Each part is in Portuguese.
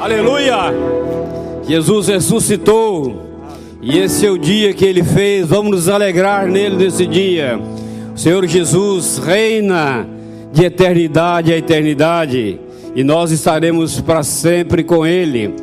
Aleluia! Jesus ressuscitou. E esse é o dia que ele fez. Vamos nos alegrar nele nesse dia. O Senhor Jesus reina de eternidade a eternidade. E nós estaremos para sempre com ele.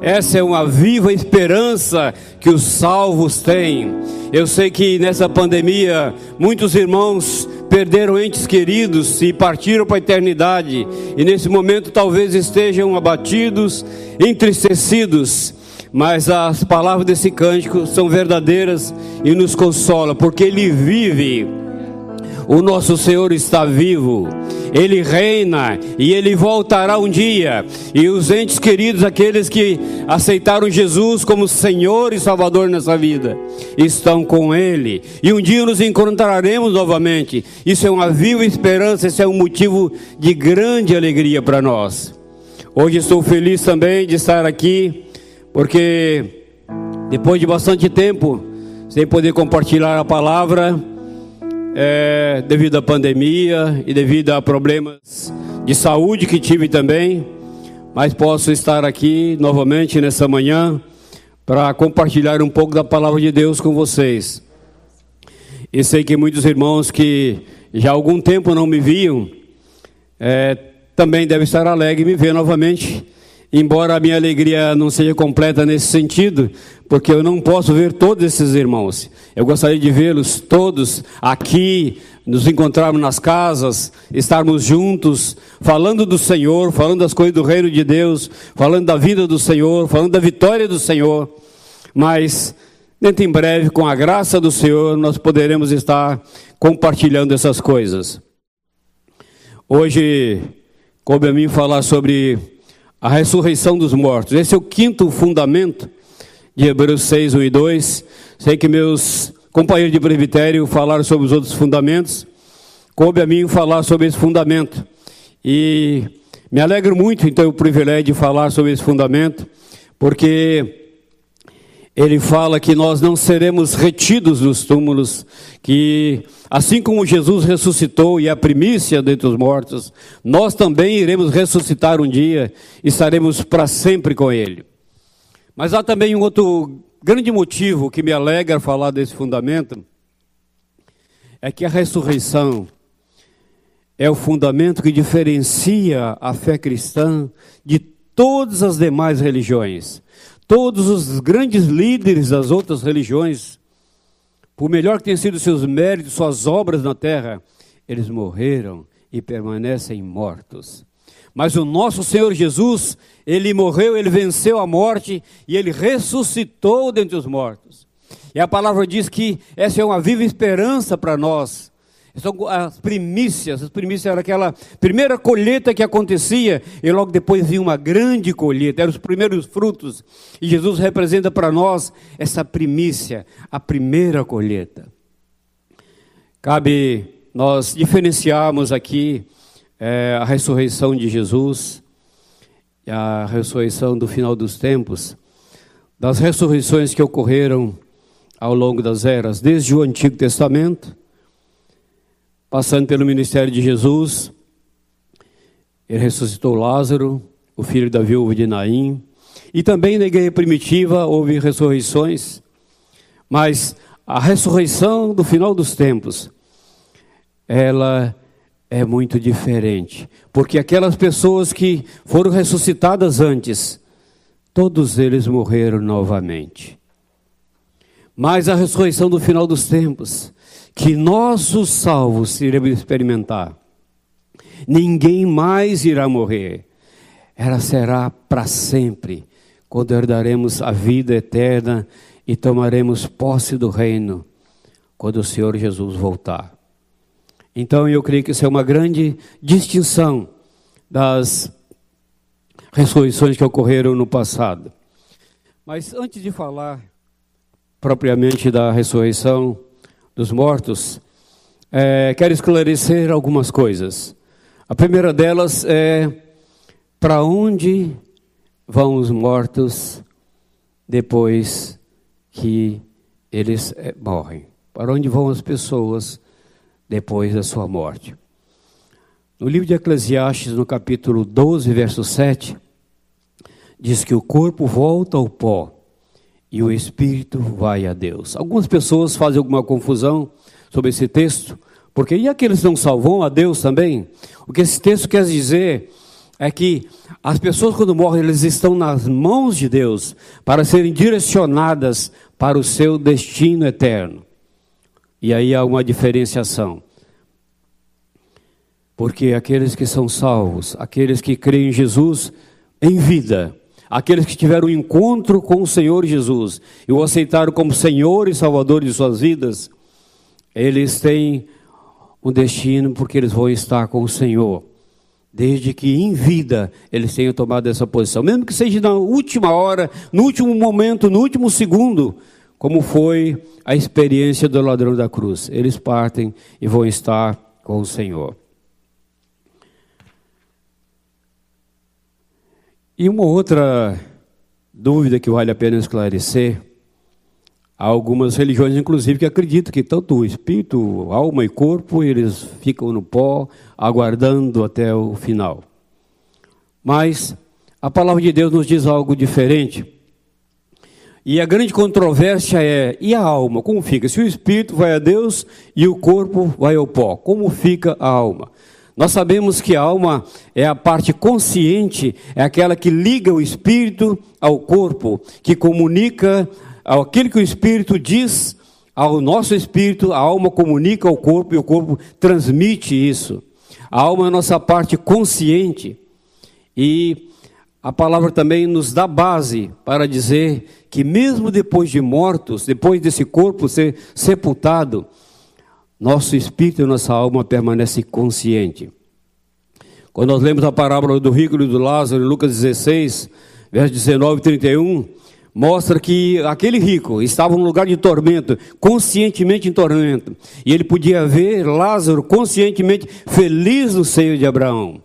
Essa é uma viva esperança que os salvos têm. Eu sei que nessa pandemia muitos irmãos perderam entes queridos e partiram para a eternidade, e nesse momento talvez estejam abatidos, entristecidos, mas as palavras desse cântico são verdadeiras e nos consola, porque ele vive. O nosso Senhor está vivo, Ele reina e Ele voltará um dia. E os entes queridos, aqueles que aceitaram Jesus como Senhor e Salvador nessa vida, estão com Ele. E um dia nos encontraremos novamente. Isso é uma viva esperança, isso é um motivo de grande alegria para nós. Hoje estou feliz também de estar aqui, porque depois de bastante tempo, sem poder compartilhar a palavra, é, devido à pandemia e devido a problemas de saúde que tive também, mas posso estar aqui novamente nessa manhã para compartilhar um pouco da palavra de Deus com vocês. E sei que muitos irmãos que já há algum tempo não me viam, é, também devem estar alegres me ver novamente embora a minha alegria não seja completa nesse sentido, porque eu não posso ver todos esses irmãos. Eu gostaria de vê-los todos aqui, nos encontrarmos nas casas, estarmos juntos, falando do Senhor, falando das coisas do reino de Deus, falando da vida do Senhor, falando da vitória do Senhor. Mas, dentro em breve, com a graça do Senhor, nós poderemos estar compartilhando essas coisas. Hoje, coube a mim falar sobre a ressurreição dos mortos. Esse é o quinto fundamento de Hebreus 6, 1 e 2. Sei que meus companheiros de presbitério falaram sobre os outros fundamentos. Coube a mim falar sobre esse fundamento. E me alegro muito ter o privilégio de falar sobre esse fundamento, porque ele fala que nós não seremos retidos nos túmulos, que assim como Jesus ressuscitou e a primícia dentre os mortos, nós também iremos ressuscitar um dia e estaremos para sempre com Ele. Mas há também um outro grande motivo que me alegra falar desse fundamento, é que a ressurreição é o fundamento que diferencia a fé cristã de todas as demais religiões. Todos os grandes líderes das outras religiões, por melhor que tenham sido seus méritos, suas obras na terra, eles morreram e permanecem mortos. Mas o nosso Senhor Jesus, ele morreu, ele venceu a morte e ele ressuscitou dentre os mortos. E a palavra diz que essa é uma viva esperança para nós são as primícias. As primícias era aquela primeira colheita que acontecia e logo depois vinha uma grande colheita. Eram os primeiros frutos. E Jesus representa para nós essa primícia, a primeira colheita. Cabe nós diferenciarmos aqui é, a ressurreição de Jesus, a ressurreição do final dos tempos, das ressurreições que ocorreram ao longo das eras, desde o Antigo Testamento passando pelo ministério de Jesus, ele ressuscitou Lázaro, o filho da viúva de Naim, e também na igreja primitiva houve ressurreições, mas a ressurreição do final dos tempos, ela é muito diferente, porque aquelas pessoas que foram ressuscitadas antes, todos eles morreram novamente. Mas a ressurreição do final dos tempos, que nós, os salvos, iremos experimentar. Ninguém mais irá morrer. Ela será para sempre, quando herdaremos a vida eterna e tomaremos posse do reino, quando o Senhor Jesus voltar. Então eu creio que isso é uma grande distinção das ressurreições que ocorreram no passado. Mas antes de falar propriamente da ressurreição, dos mortos, é, quero esclarecer algumas coisas. A primeira delas é para onde vão os mortos depois que eles é, morrem? Para onde vão as pessoas depois da sua morte? No livro de Eclesiastes, no capítulo 12, verso 7, diz que o corpo volta ao pó e o espírito vai a Deus. Algumas pessoas fazem alguma confusão sobre esse texto, porque e aqueles que não salvam a Deus também? O que esse texto quer dizer é que as pessoas quando morrem, eles estão nas mãos de Deus para serem direcionadas para o seu destino eterno. E aí há uma diferenciação. Porque aqueles que são salvos, aqueles que creem em Jesus em vida, aqueles que tiveram um encontro com o Senhor Jesus e o aceitaram como Senhor e Salvador de suas vidas, eles têm um destino porque eles vão estar com o Senhor. Desde que em vida eles tenham tomado essa posição, mesmo que seja na última hora, no último momento, no último segundo, como foi a experiência do ladrão da cruz. Eles partem e vão estar com o Senhor. E uma outra dúvida que vale a pena esclarecer Há algumas religiões, inclusive, que acreditam que tanto o espírito, alma e corpo, eles ficam no pó, aguardando até o final. Mas a palavra de Deus nos diz algo diferente. E a grande controvérsia é: e a alma? Como fica? Se o espírito vai a Deus e o corpo vai ao pó, como fica a alma? Nós sabemos que a alma é a parte consciente, é aquela que liga o espírito ao corpo, que comunica aquilo que o Espírito diz ao nosso espírito, a alma comunica ao corpo e o corpo transmite isso. A alma é a nossa parte consciente. E a palavra também nos dá base para dizer que, mesmo depois de mortos, depois desse corpo ser sepultado, nosso espírito e nossa alma permanecem consciente. Quando nós lemos a parábola do rico e do Lázaro, em Lucas 16, versos 19 e 31, mostra que aquele rico estava num lugar de tormento, conscientemente em tormento, e ele podia ver Lázaro conscientemente feliz no seio de Abraão.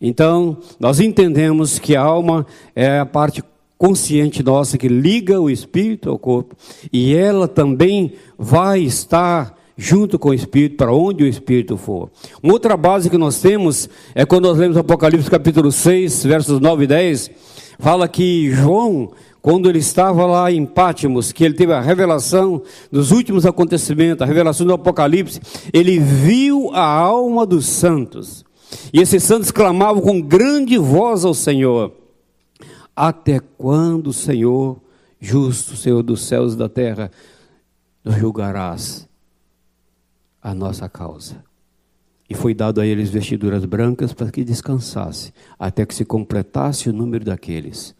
Então, nós entendemos que a alma é a parte consciente nossa que liga o espírito ao corpo, e ela também vai estar junto com o Espírito, para onde o Espírito for. Uma outra base que nós temos é quando nós lemos Apocalipse capítulo 6, versos 9 e 10, fala que João quando ele estava lá em Pátimos, que ele teve a revelação dos últimos acontecimentos, a revelação do Apocalipse, ele viu a alma dos santos. E esses santos clamavam com grande voz ao Senhor: Até quando, Senhor, justo, Senhor dos céus e da terra, nos julgarás a nossa causa? E foi dado a eles vestiduras brancas para que descansasse, até que se completasse o número daqueles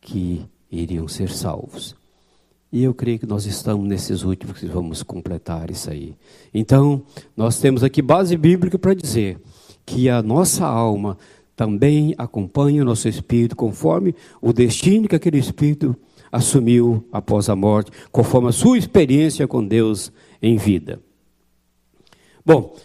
que iriam ser salvos. E eu creio que nós estamos nesses últimos que vamos completar isso aí. Então, nós temos aqui base bíblica para dizer que a nossa alma também acompanha o nosso espírito conforme o destino que aquele espírito assumiu após a morte, conforme a sua experiência com Deus em vida. Bom,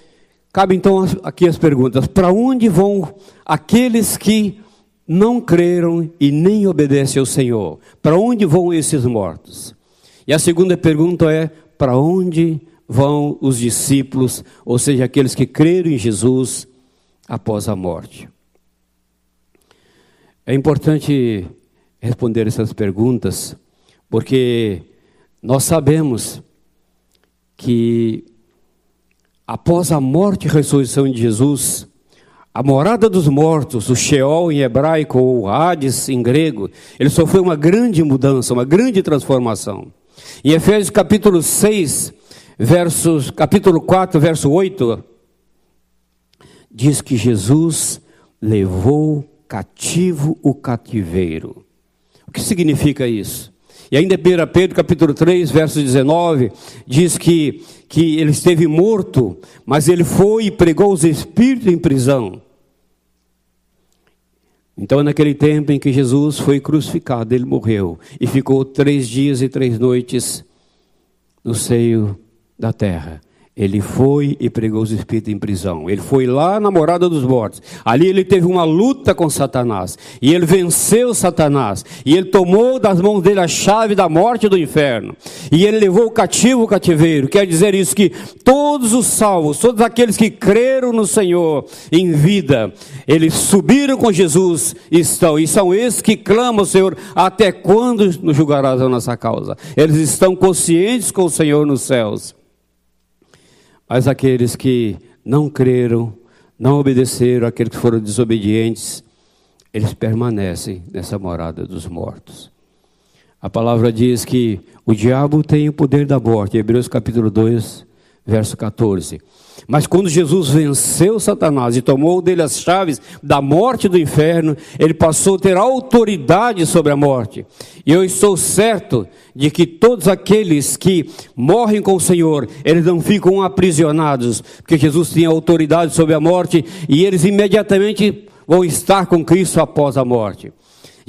cabe então aqui as perguntas: para onde vão aqueles que não creram e nem obedecem ao Senhor. Para onde vão esses mortos? E a segunda pergunta é: para onde vão os discípulos, ou seja, aqueles que creram em Jesus após a morte? É importante responder essas perguntas, porque nós sabemos que após a morte e ressurreição de Jesus, a morada dos mortos, o Sheol em hebraico ou Hades em grego, ele sofreu uma grande mudança, uma grande transformação. Em Efésios capítulo 6, versos, capítulo 4, verso 8, diz que Jesus levou cativo o cativeiro. O que significa isso? E ainda 1 Pedro capítulo 3, verso 19, diz que, que ele esteve morto, mas ele foi e pregou os espíritos em prisão. Então, naquele tempo em que Jesus foi crucificado, ele morreu e ficou três dias e três noites no seio da terra. Ele foi e pregou os espíritos em prisão. Ele foi lá na morada dos mortos. Ali ele teve uma luta com Satanás. E ele venceu Satanás. E ele tomou das mãos dele a chave da morte e do inferno. E ele levou o cativo o cativeiro. Quer dizer isso que todos os salvos, todos aqueles que creram no Senhor em vida, eles subiram com Jesus estão. E são esses que clamam Senhor: até quando nos julgarás a nossa causa? Eles estão conscientes com o Senhor nos céus. Mas aqueles que não creram, não obedeceram, aqueles que foram desobedientes, eles permanecem nessa morada dos mortos. A palavra diz que o diabo tem o poder da morte, Hebreus capítulo 2, verso 14. Mas quando Jesus venceu Satanás e tomou dele as chaves da morte do inferno, ele passou a ter autoridade sobre a morte. E eu estou certo de que todos aqueles que morrem com o Senhor, eles não ficam aprisionados, porque Jesus tinha autoridade sobre a morte e eles imediatamente vão estar com Cristo após a morte.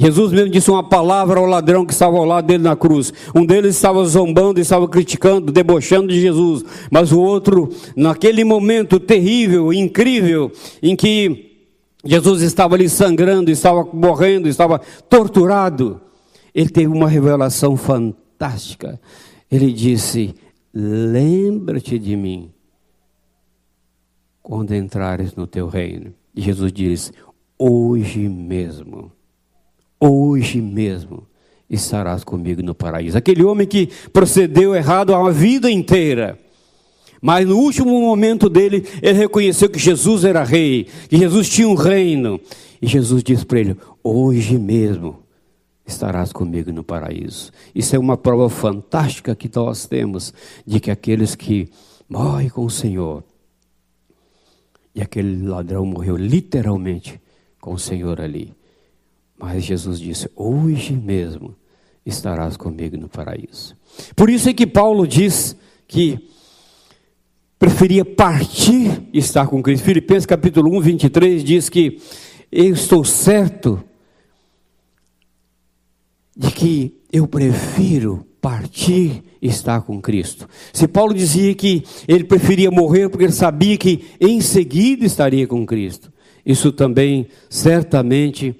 Jesus mesmo disse uma palavra ao ladrão que estava ao lado dele na cruz. Um deles estava zombando, estava criticando, debochando de Jesus. Mas o outro, naquele momento terrível, incrível, em que Jesus estava ali sangrando, estava morrendo, estava torturado, ele teve uma revelação fantástica. Ele disse: Lembra-te de mim quando entrares no teu reino. E Jesus disse: Hoje mesmo hoje mesmo estarás comigo no paraíso. Aquele homem que procedeu errado a vida inteira. Mas no último momento dele, ele reconheceu que Jesus era rei, que Jesus tinha um reino. E Jesus disse para ele: Hoje mesmo estarás comigo no paraíso. Isso é uma prova fantástica que nós temos de que aqueles que morrem com o Senhor, e aquele ladrão morreu literalmente com o Senhor ali. Mas Jesus disse: Hoje mesmo estarás comigo no paraíso. Por isso é que Paulo diz que preferia partir e estar com Cristo. Filipenses capítulo 1, 23 diz que eu estou certo de que eu prefiro partir e estar com Cristo. Se Paulo dizia que ele preferia morrer porque ele sabia que em seguida estaria com Cristo, isso também certamente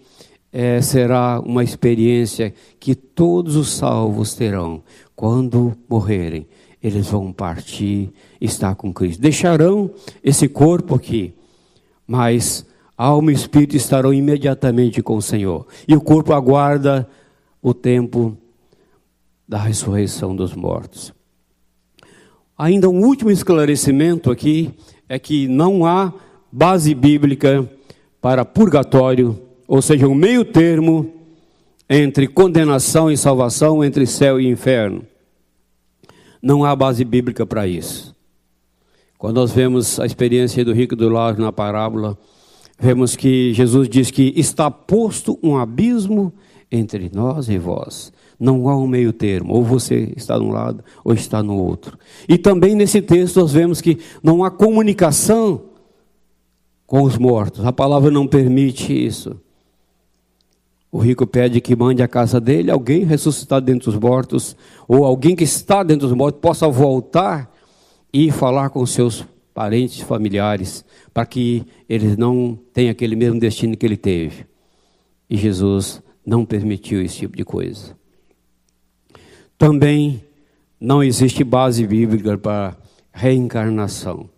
é, será uma experiência que todos os salvos terão. Quando morrerem, eles vão partir, estar com Cristo. Deixarão esse corpo aqui, mas alma e espírito estarão imediatamente com o Senhor. E o corpo aguarda o tempo da ressurreição dos mortos. Ainda um último esclarecimento aqui é que não há base bíblica para purgatório ou seja, um meio termo entre condenação e salvação, entre céu e inferno. Não há base bíblica para isso. Quando nós vemos a experiência do rico do Lázaro na parábola, vemos que Jesus diz que está posto um abismo entre nós e vós. Não há um meio termo, ou você está de um lado ou está no outro. E também nesse texto nós vemos que não há comunicação com os mortos. A palavra não permite isso. O rico pede que mande à casa dele alguém ressuscitado dentre os mortos, ou alguém que está dentro dos mortos possa voltar e falar com seus parentes, familiares, para que eles não tenham aquele mesmo destino que ele teve. E Jesus não permitiu esse tipo de coisa. Também não existe base bíblica para reencarnação.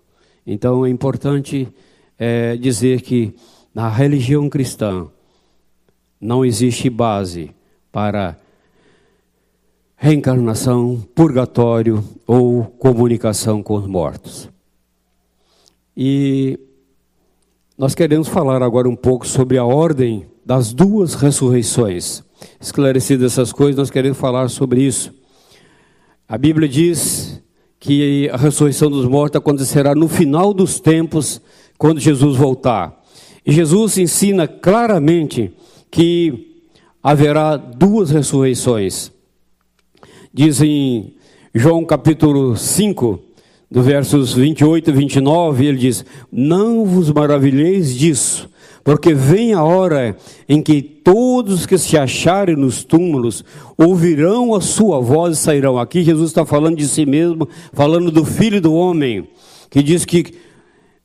Então é importante é, dizer que na religião cristã, não existe base para reencarnação, purgatório ou comunicação com os mortos. E nós queremos falar agora um pouco sobre a ordem das duas ressurreições. Esclarecidas essas coisas, nós queremos falar sobre isso. A Bíblia diz que a ressurreição dos mortos acontecerá no final dos tempos, quando Jesus voltar. E Jesus ensina claramente que haverá duas ressurreições. Diz em João capítulo 5, do versos 28 e 29, ele diz: Não vos maravilheis disso, porque vem a hora em que todos que se acharem nos túmulos ouvirão a sua voz e sairão. Aqui Jesus está falando de si mesmo, falando do Filho do Homem, que diz que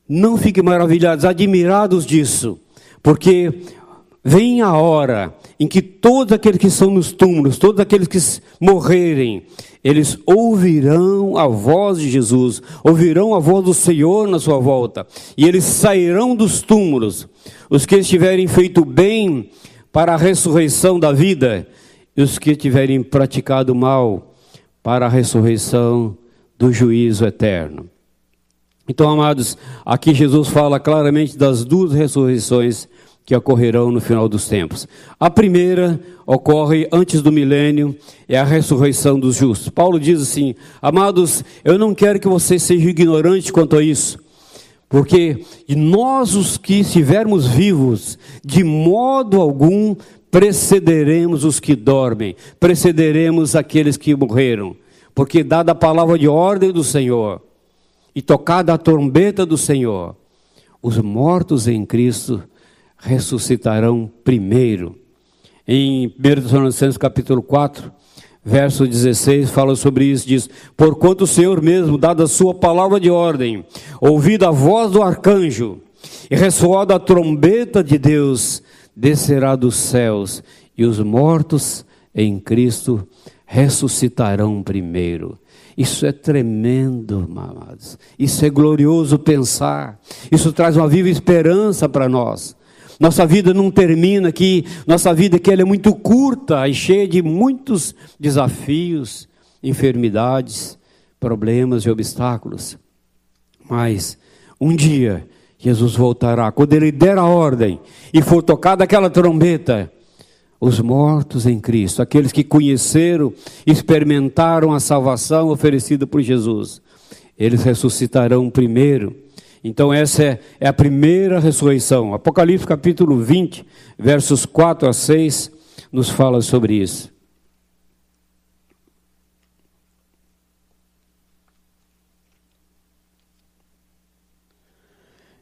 não fiquem maravilhados, admirados disso, porque vem a hora em que todos aqueles que estão nos túmulos, todos aqueles que morrerem, eles ouvirão a voz de Jesus, ouvirão a voz do Senhor na sua volta, e eles sairão dos túmulos. Os que estiverem feito bem para a ressurreição da vida, e os que tiverem praticado mal para a ressurreição do juízo eterno. Então, amados, aqui Jesus fala claramente das duas ressurreições que ocorrerão no final dos tempos. A primeira ocorre antes do milênio, é a ressurreição dos justos. Paulo diz assim: Amados, eu não quero que vocês sejam ignorantes quanto a isso, porque nós, os que estivermos vivos, de modo algum precederemos os que dormem, precederemos aqueles que morreram, porque, dada a palavra de ordem do Senhor e tocada a trombeta do Senhor, os mortos em Cristo ressuscitarão primeiro. Em 1 Tessalonicenses capítulo 4, verso 16, fala sobre isso, diz, Porquanto o Senhor mesmo, dada a sua palavra de ordem, ouvida a voz do arcanjo, e ressoada a trombeta de Deus, descerá dos céus, e os mortos em Cristo ressuscitarão primeiro. Isso é tremendo, amados. Isso é glorioso pensar. Isso traz uma viva esperança para nós. Nossa vida não termina aqui, nossa vida ela é muito curta e cheia de muitos desafios, enfermidades, problemas e obstáculos. Mas um dia Jesus voltará, quando ele der a ordem e for tocada aquela trombeta, os mortos em Cristo, aqueles que conheceram, experimentaram a salvação oferecida por Jesus, eles ressuscitarão primeiro então, essa é, é, a primeira ressurreição. Apocalipse capítulo 20, versos 4 a 6, nos fala sobre isso.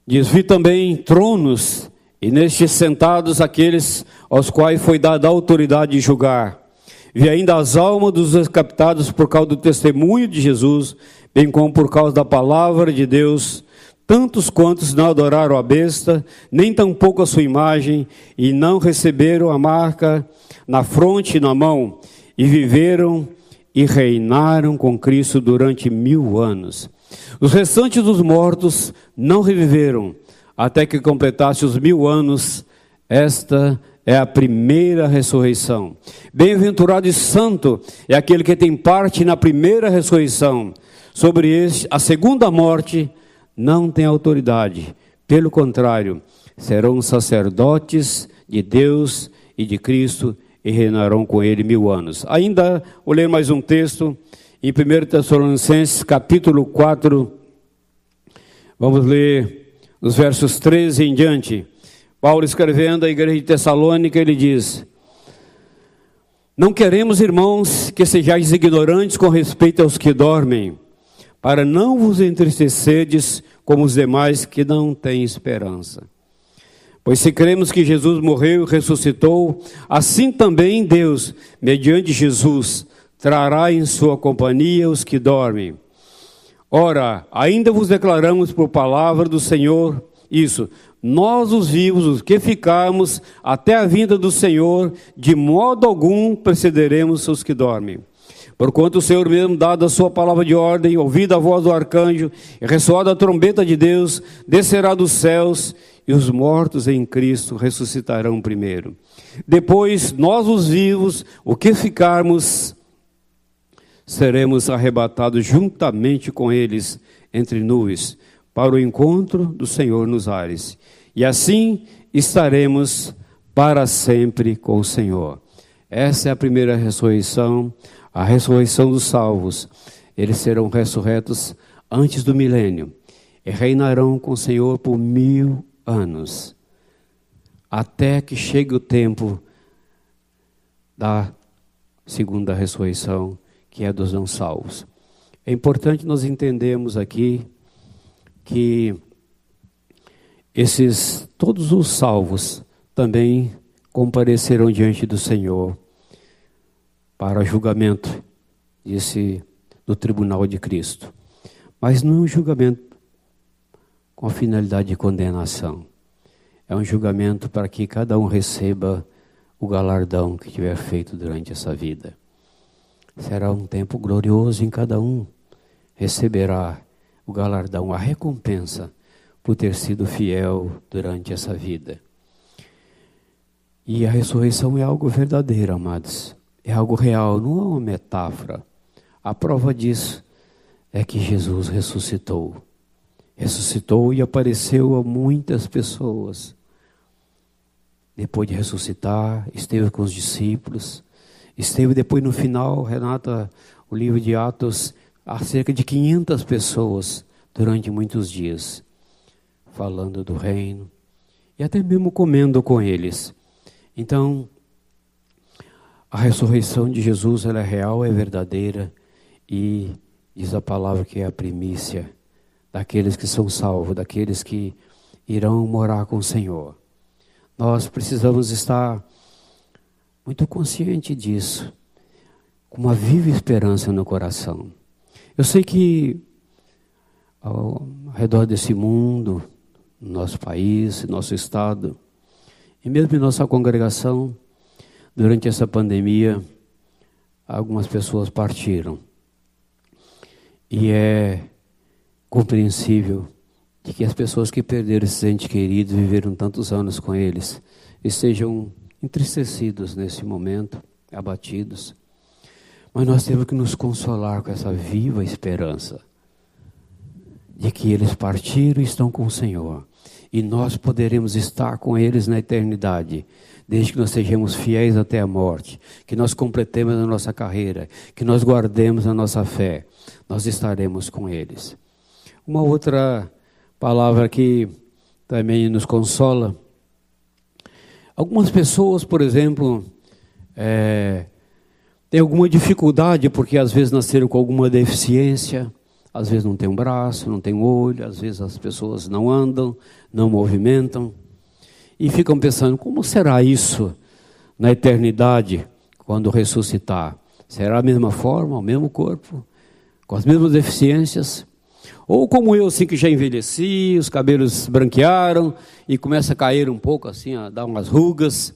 Diz: Vi também tronos, e nestes sentados aqueles aos quais foi dada a autoridade de julgar. Vi ainda as almas dos decapitados por causa do testemunho de Jesus, bem como por causa da palavra de Deus tantos quantos não adoraram a besta, nem tampouco a sua imagem, e não receberam a marca na fronte e na mão, e viveram e reinaram com Cristo durante mil anos. Os restantes dos mortos não reviveram, até que completasse os mil anos. Esta é a primeira ressurreição. Bem-aventurado e santo é aquele que tem parte na primeira ressurreição. Sobre este, a segunda morte, não têm autoridade. Pelo contrário, serão sacerdotes de Deus e de Cristo e reinarão com ele mil anos. Ainda vou ler mais um texto em 1 Tessalonicenses, capítulo 4. Vamos ler os versos 13 em diante. Paulo escrevendo à igreja de Tessalônica, ele diz: Não queremos, irmãos, que sejais ignorantes com respeito aos que dormem para não vos entristecerdes como os demais que não têm esperança. Pois se cremos que Jesus morreu e ressuscitou, assim também Deus, mediante Jesus, trará em sua companhia os que dormem. Ora, ainda vos declaramos por palavra do Senhor isso, nós os vivos, os que ficarmos até a vinda do Senhor, de modo algum precederemos os que dormem. Porquanto o Senhor mesmo, dado a sua palavra de ordem, ouvida a voz do arcanjo, e ressoada a trombeta de Deus, descerá dos céus, e os mortos em Cristo ressuscitarão primeiro. Depois, nós os vivos, o que ficarmos, seremos arrebatados juntamente com eles entre nuvens, para o encontro do Senhor nos ares. E assim estaremos para sempre com o Senhor. Essa é a primeira ressurreição a ressurreição dos salvos. Eles serão ressurretos antes do milênio e reinarão com o Senhor por mil anos, até que chegue o tempo da segunda ressurreição, que é dos não salvos. É importante nós entendermos aqui que esses todos os salvos também compareceram diante do Senhor para julgamento desse do tribunal de Cristo. Mas não é um julgamento com a finalidade de condenação. É um julgamento para que cada um receba o galardão que tiver feito durante essa vida. Será um tempo glorioso em cada um. Receberá o galardão, a recompensa por ter sido fiel durante essa vida. E a ressurreição é algo verdadeiro, amados. É algo real, não é uma metáfora. A prova disso é que Jesus ressuscitou. Ressuscitou e apareceu a muitas pessoas. Depois de ressuscitar, esteve com os discípulos, Esteve depois no final, Renata, o livro de Atos, há cerca de 500 pessoas durante muitos dias, falando do reino e até mesmo comendo com eles. Então, a ressurreição de Jesus ela é real, é verdadeira e diz a palavra que é a primícia daqueles que são salvos, daqueles que irão morar com o Senhor. Nós precisamos estar muito consciente disso, com uma viva esperança no coração. Eu sei que ao redor desse mundo, no nosso país, no nosso estado, e mesmo em nossa congregação, durante essa pandemia, algumas pessoas partiram. E é compreensível de que as pessoas que perderam esses entes queridos, viveram tantos anos com eles, estejam entristecidos nesse momento, abatidos. Mas nós temos que nos consolar com essa viva esperança de que eles partiram e estão com o Senhor. E nós poderemos estar com eles na eternidade, desde que nós sejamos fiéis até a morte, que nós completemos a nossa carreira, que nós guardemos a nossa fé. Nós estaremos com eles. Uma outra palavra que também nos consola Algumas pessoas, por exemplo, é, têm alguma dificuldade porque às vezes nasceram com alguma deficiência, às vezes não tem um braço, não tem um olho, às vezes as pessoas não andam, não movimentam e ficam pensando: como será isso na eternidade quando ressuscitar? Será a mesma forma, o mesmo corpo, com as mesmas deficiências? Ou como eu, assim, que já envelheci, os cabelos branquearam e começa a cair um pouco, assim, a dar umas rugas.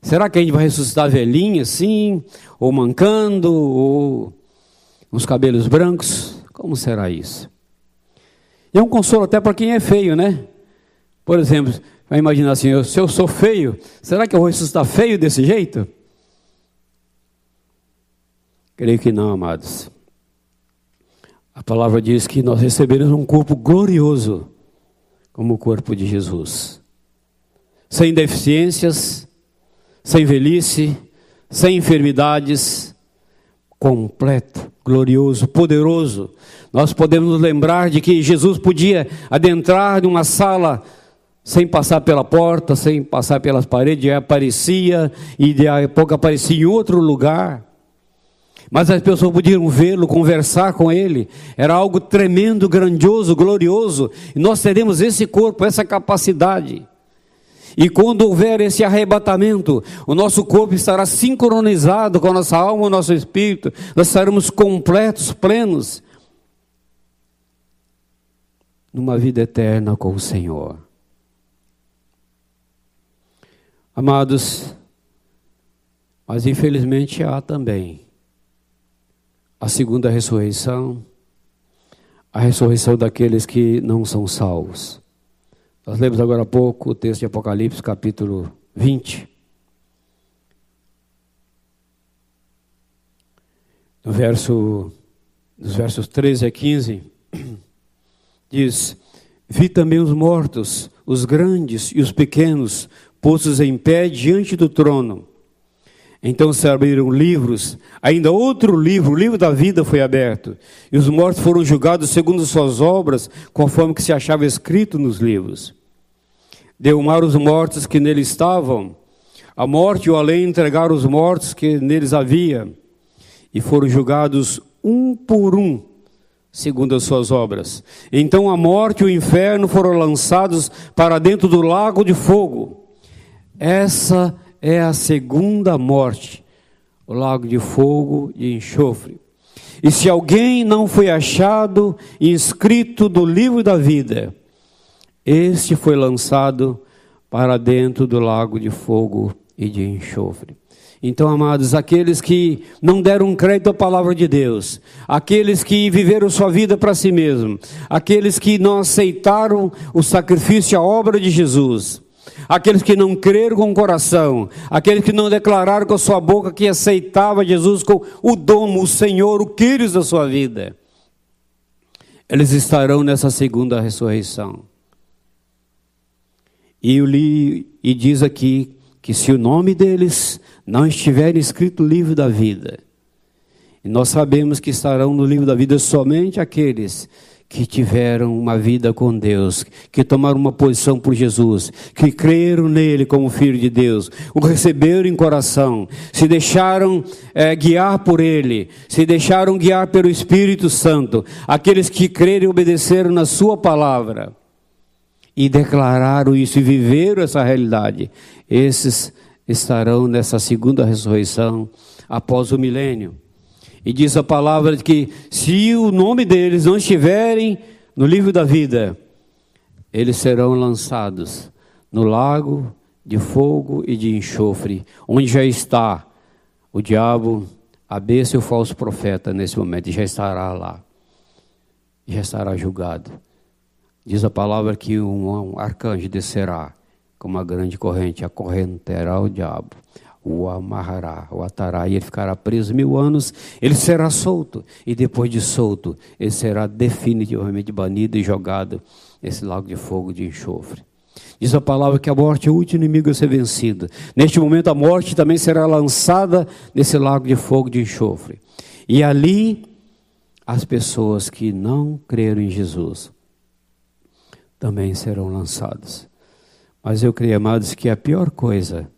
Será que a gente vai ressuscitar velhinho, assim, ou mancando, ou uns cabelos brancos? Como será isso? E é um consolo até para quem é feio, né? Por exemplo, vai imaginar assim, se eu sou feio, será que eu vou ressuscitar feio desse jeito? Creio que não, amados. A palavra diz que nós receberemos um corpo glorioso, como o corpo de Jesus. Sem deficiências, sem velhice, sem enfermidades, completo, glorioso, poderoso. Nós podemos nos lembrar de que Jesus podia adentrar numa sala sem passar pela porta, sem passar pelas paredes, e aparecia e de a pouco aparecia em outro lugar. Mas as pessoas podiam vê-lo, conversar com ele. Era algo tremendo, grandioso, glorioso. E nós teremos esse corpo, essa capacidade. E quando houver esse arrebatamento, o nosso corpo estará sincronizado com a nossa alma, o nosso espírito. Nós estaremos completos, plenos. Numa vida eterna com o Senhor. Amados, mas infelizmente há também a segunda ressurreição, a ressurreição daqueles que não são salvos. Nós lemos agora há pouco o texto de Apocalipse, capítulo 20. No verso, dos versos 13 a 15, diz: Vi também os mortos, os grandes e os pequenos, postos em pé diante do trono. Então se abriram livros, ainda outro livro, o livro da vida foi aberto, e os mortos foram julgados segundo suas obras, conforme que se achava escrito nos livros. Deu mar os mortos que nele estavam, a morte e o além entregaram os mortos que neles havia, e foram julgados um por um, segundo as suas obras. Então a morte e o inferno foram lançados para dentro do lago de fogo. Essa é a segunda morte, o lago de fogo e enxofre. E se alguém não foi achado inscrito do livro da vida, este foi lançado para dentro do lago de fogo e de enxofre. Então, amados, aqueles que não deram crédito à palavra de Deus, aqueles que viveram sua vida para si mesmo, aqueles que não aceitaram o sacrifício, a obra de Jesus, aqueles que não creram com o coração, aqueles que não declararam com a sua boca que aceitava Jesus como o dono, o Senhor, o Quírios da sua vida, eles estarão nessa segunda ressurreição. E, eu li, e diz aqui que se o nome deles não estiver escrito no livro da vida, e nós sabemos que estarão no livro da vida somente aqueles que tiveram uma vida com Deus, que tomaram uma posição por Jesus, que creram nele como Filho de Deus, o receberam em coração, se deixaram é, guiar por ele, se deixaram guiar pelo Espírito Santo, aqueles que creram e obedeceram na Sua palavra e declararam isso e viveram essa realidade, esses estarão nessa segunda ressurreição após o milênio. E diz a palavra que se o nome deles não estiverem no livro da vida, eles serão lançados no lago de fogo e de enxofre, onde já está o diabo, a besta e o falso profeta nesse momento, já estará lá, já estará julgado. Diz a palavra que um arcanjo descerá com uma grande corrente, acorrenterá o diabo, o amarrará, o atará, e ele ficará preso mil anos, ele será solto, e depois de solto, ele será definitivamente banido e jogado nesse lago de fogo de enxofre. Diz a palavra que a morte é o último inimigo a ser vencido. Neste momento, a morte também será lançada nesse lago de fogo de enxofre. E ali, as pessoas que não creram em Jesus também serão lançadas. Mas eu creio, amados, que a pior coisa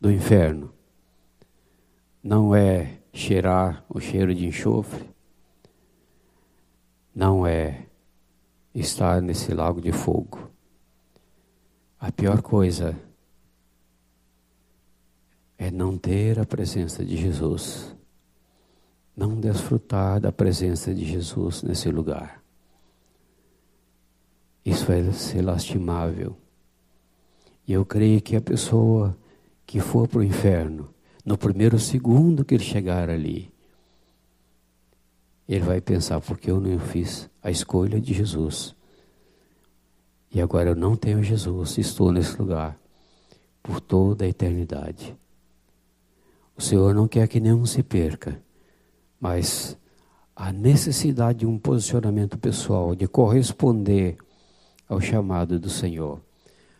do inferno não é cheirar o cheiro de enxofre, não é estar nesse lago de fogo. A pior coisa é não ter a presença de Jesus, não desfrutar da presença de Jesus nesse lugar. Isso vai ser lastimável. E eu creio que a pessoa que for para o inferno, no primeiro segundo que ele chegar ali, ele vai pensar: porque eu não fiz a escolha de Jesus. E agora eu não tenho Jesus, estou nesse lugar por toda a eternidade. O Senhor não quer que nenhum se perca, mas a necessidade de um posicionamento pessoal, de corresponder ao chamado do Senhor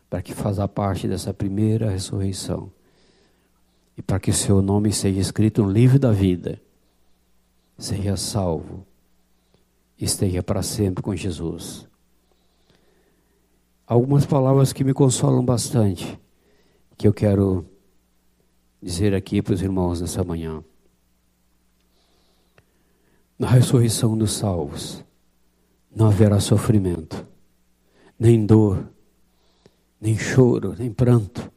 para que faça parte dessa primeira ressurreição e para que seu nome seja escrito no livro da vida, seja salvo, esteja para sempre com Jesus. Algumas palavras que me consolam bastante, que eu quero dizer aqui para os irmãos nessa manhã. Na ressurreição dos salvos, não haverá sofrimento, nem dor, nem choro, nem pranto,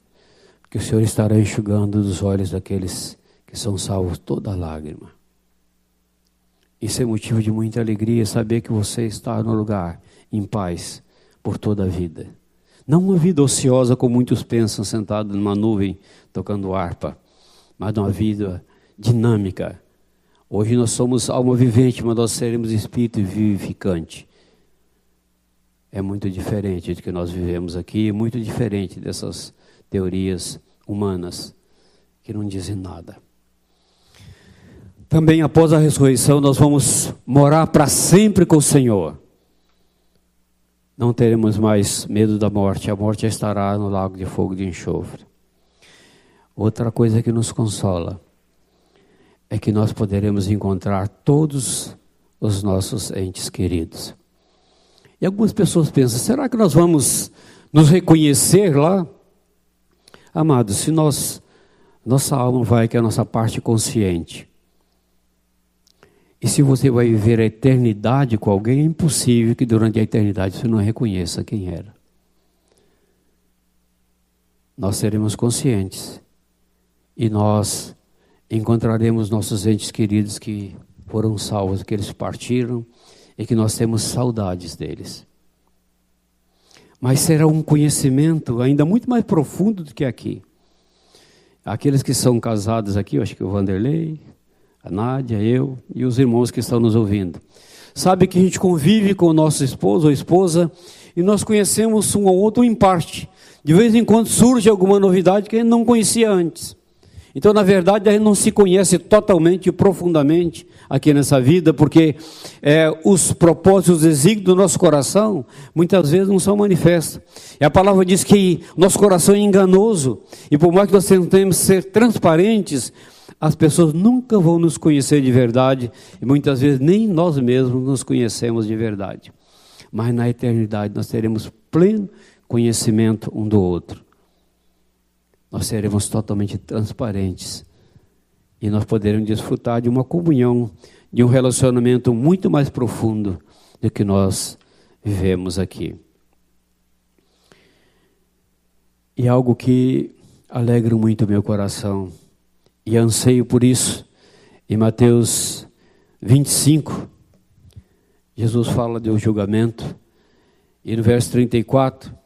porque o Senhor estará enxugando dos olhos daqueles que são salvos toda lágrima. Isso é motivo de muita alegria saber que você está no lugar em paz por toda a vida. Não uma vida ociosa como muitos pensam, sentado numa nuvem tocando harpa, mas uma vida dinâmica. Hoje nós somos alma vivente, mas nós seremos espírito vivificante é muito diferente do que nós vivemos aqui, muito diferente dessas teorias humanas que não dizem nada. Também após a ressurreição, nós vamos morar para sempre com o Senhor. Não teremos mais medo da morte, a morte estará no lago de fogo de enxofre. Outra coisa que nos consola é que nós poderemos encontrar todos os nossos entes queridos. E algumas pessoas pensam: será que nós vamos nos reconhecer lá? Amados, se nós, nossa alma vai, que é a nossa parte consciente, E se você vai viver a eternidade com alguém, é impossível que durante a eternidade você não reconheça quem era. Nós seremos conscientes e nós encontraremos nossos entes queridos que foram salvos, que eles partiram e que nós temos saudades deles. Mas será um conhecimento ainda muito mais profundo do que aqui. Aqueles que são casados aqui, eu acho que o Vanderlei, a Nádia, eu e os irmãos que estão nos ouvindo. Sabe que a gente convive com o nosso esposo ou esposa e nós conhecemos um ao outro em parte. De vez em quando surge alguma novidade que a gente não conhecia antes. Então, na verdade, a gente não se conhece totalmente e profundamente aqui nessa vida, porque é, os propósitos, os desígnios do nosso coração, muitas vezes não são manifestos. E a palavra diz que nosso coração é enganoso, e por mais que nós tentemos ser transparentes, as pessoas nunca vão nos conhecer de verdade, e muitas vezes nem nós mesmos nos conhecemos de verdade. Mas na eternidade nós teremos pleno conhecimento um do outro nós seremos totalmente transparentes e nós poderemos desfrutar de uma comunhão, de um relacionamento muito mais profundo do que nós vivemos aqui. E algo que alegra muito o meu coração e anseio por isso, em Mateus 25, Jesus fala do julgamento, e no verso 34,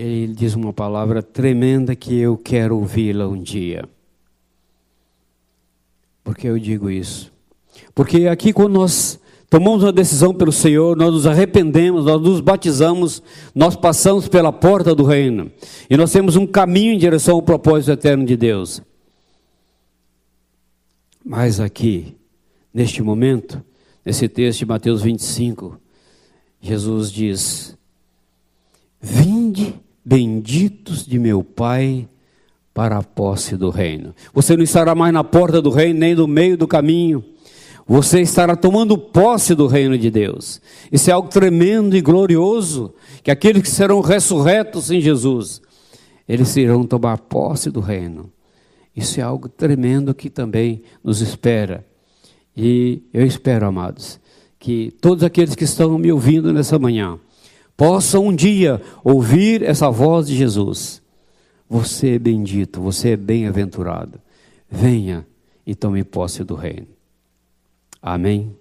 ele diz uma palavra tremenda que eu quero ouvi-la um dia. Por que eu digo isso? Porque aqui, quando nós tomamos uma decisão pelo Senhor, nós nos arrependemos, nós nos batizamos, nós passamos pela porta do reino. E nós temos um caminho em direção ao propósito eterno de Deus. Mas aqui, neste momento, nesse texto de Mateus 25, Jesus diz: Vinde benditos de meu Pai para a posse do reino. Você não estará mais na porta do reino, nem no meio do caminho. Você estará tomando posse do reino de Deus. Isso é algo tremendo e glorioso, que aqueles que serão ressurretos em Jesus, eles irão tomar posse do reino. Isso é algo tremendo que também nos espera. E eu espero, amados, que todos aqueles que estão me ouvindo nessa manhã, possam um dia ouvir essa voz de Jesus. Você é bendito, você é bem-aventurado. Venha e tome posse do reino. Amém.